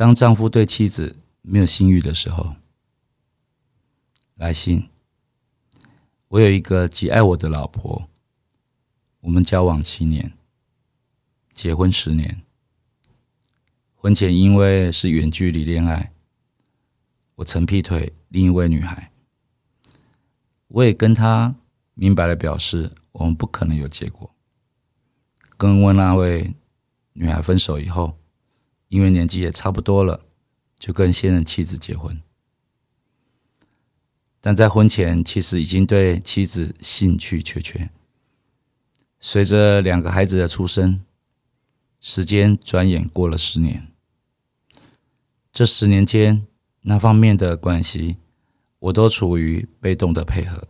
当丈夫对妻子没有性欲的时候，来信。我有一个极爱我的老婆，我们交往七年，结婚十年。婚前因为是远距离恋爱，我曾劈腿另一位女孩，我也跟她明白了表示我们不可能有结果。跟问那位女孩分手以后。因为年纪也差不多了，就跟现任妻子结婚。但在婚前，其实已经对妻子兴趣缺缺。随着两个孩子的出生，时间转眼过了十年。这十年间，那方面的关系，我都处于被动的配合。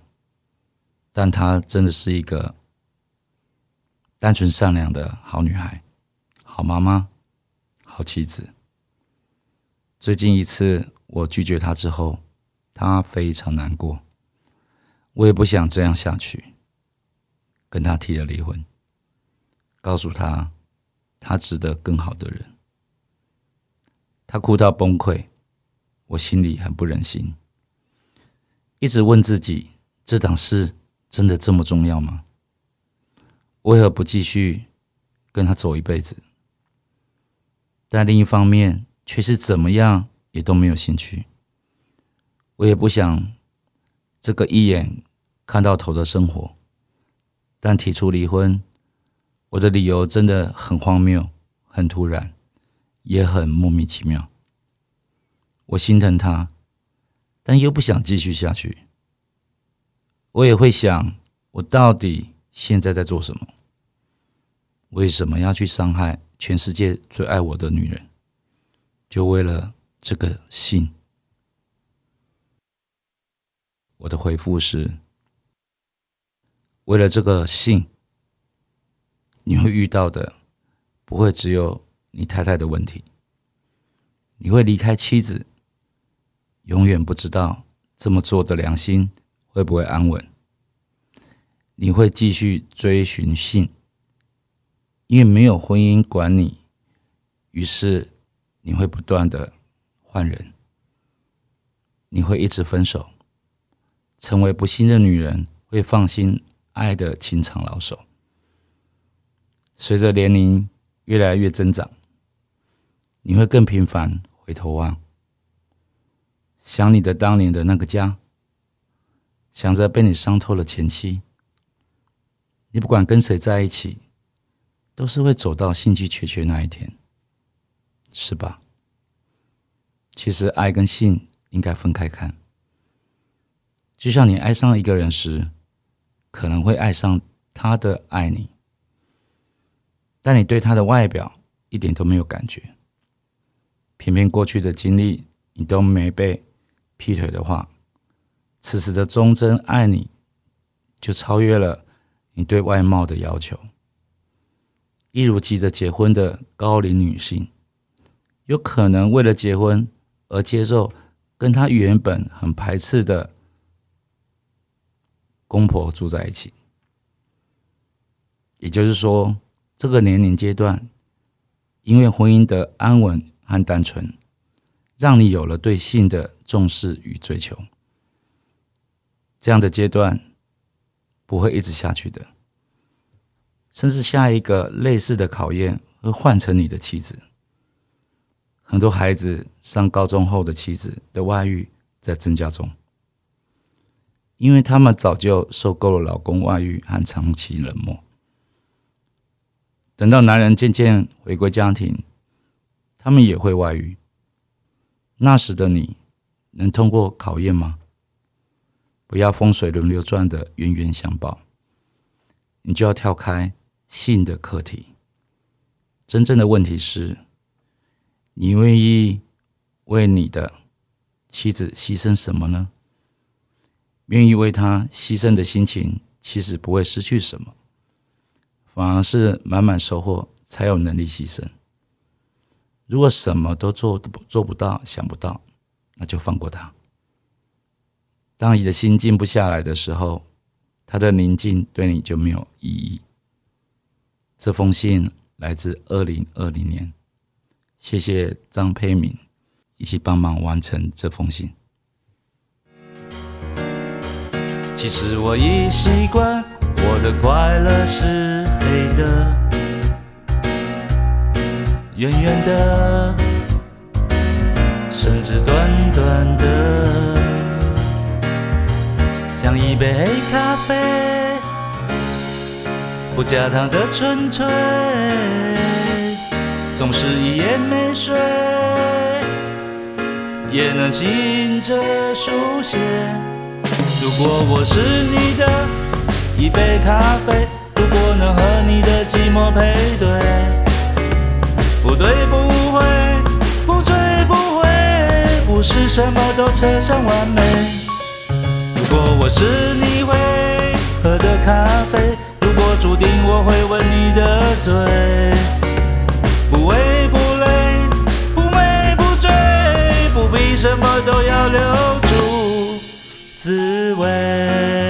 但她真的是一个单纯善良的好女孩，好妈妈。好妻子。最近一次我拒绝他之后，他非常难过。我也不想这样下去，跟他提了离婚，告诉他他值得更好的人。他哭到崩溃，我心里很不忍心，一直问自己：这档事真的这么重要吗？为何不继续跟他走一辈子？但另一方面，却是怎么样也都没有兴趣。我也不想这个一眼看到头的生活。但提出离婚，我的理由真的很荒谬、很突然，也很莫名其妙。我心疼他，但又不想继续下去。我也会想，我到底现在在做什么？为什么要去伤害？全世界最爱我的女人，就为了这个性。我的回复是：为了这个性，你会遇到的不会只有你太太的问题，你会离开妻子，永远不知道这么做的良心会不会安稳，你会继续追寻性。因为没有婚姻管你，于是你会不断的换人，你会一直分手，成为不信任女人会放心爱的情场老手。随着年龄越来越增长，你会更频繁回头望，想你的当年的那个家，想着被你伤透了前妻，你不管跟谁在一起。都是会走到兴趣缺缺那一天，是吧？其实爱跟性应该分开看。就像你爱上一个人时，可能会爱上他的爱你，但你对他的外表一点都没有感觉。偏偏过去的经历你都没被劈腿的话，此时的忠贞爱你，就超越了你对外貌的要求。一如急着结婚的高龄女性，有可能为了结婚而接受跟她原本很排斥的公婆住在一起。也就是说，这个年龄阶段，因为婚姻的安稳和单纯，让你有了对性的重视与追求。这样的阶段不会一直下去的。甚至下一个类似的考验会换成你的妻子。很多孩子上高中后的妻子的外遇在增加中，因为他们早就受够了老公外遇和长期冷漠。等到男人渐渐回归家庭，他们也会外遇。那时的你能通过考验吗？不要风水轮流转的冤冤相报，你就要跳开。性的课题，真正的问题是，你愿意为你的妻子牺牲什么呢？愿意为她牺牲的心情，其实不会失去什么，反而是满满收获，才有能力牺牲。如果什么都做做不到、想不到，那就放过他。当你的心静不下来的时候，他的宁静对你就没有意义。这封信来自二零二零年，谢谢张佩敏一起帮忙完成这封信。其实我已习惯，我的快乐是黑的。远远的，甚至短短的，像一杯黑咖啡，不加糖的纯粹，总是一夜没睡，也能醒着书写。如果我是你的一杯咖啡，如果能和你的寂寞配对。不对，不会，不醉，不回，不是什么都扯上完美。如果我是你会喝的咖啡，醉，不为不累，不美不醉，不必什么都要留住滋味。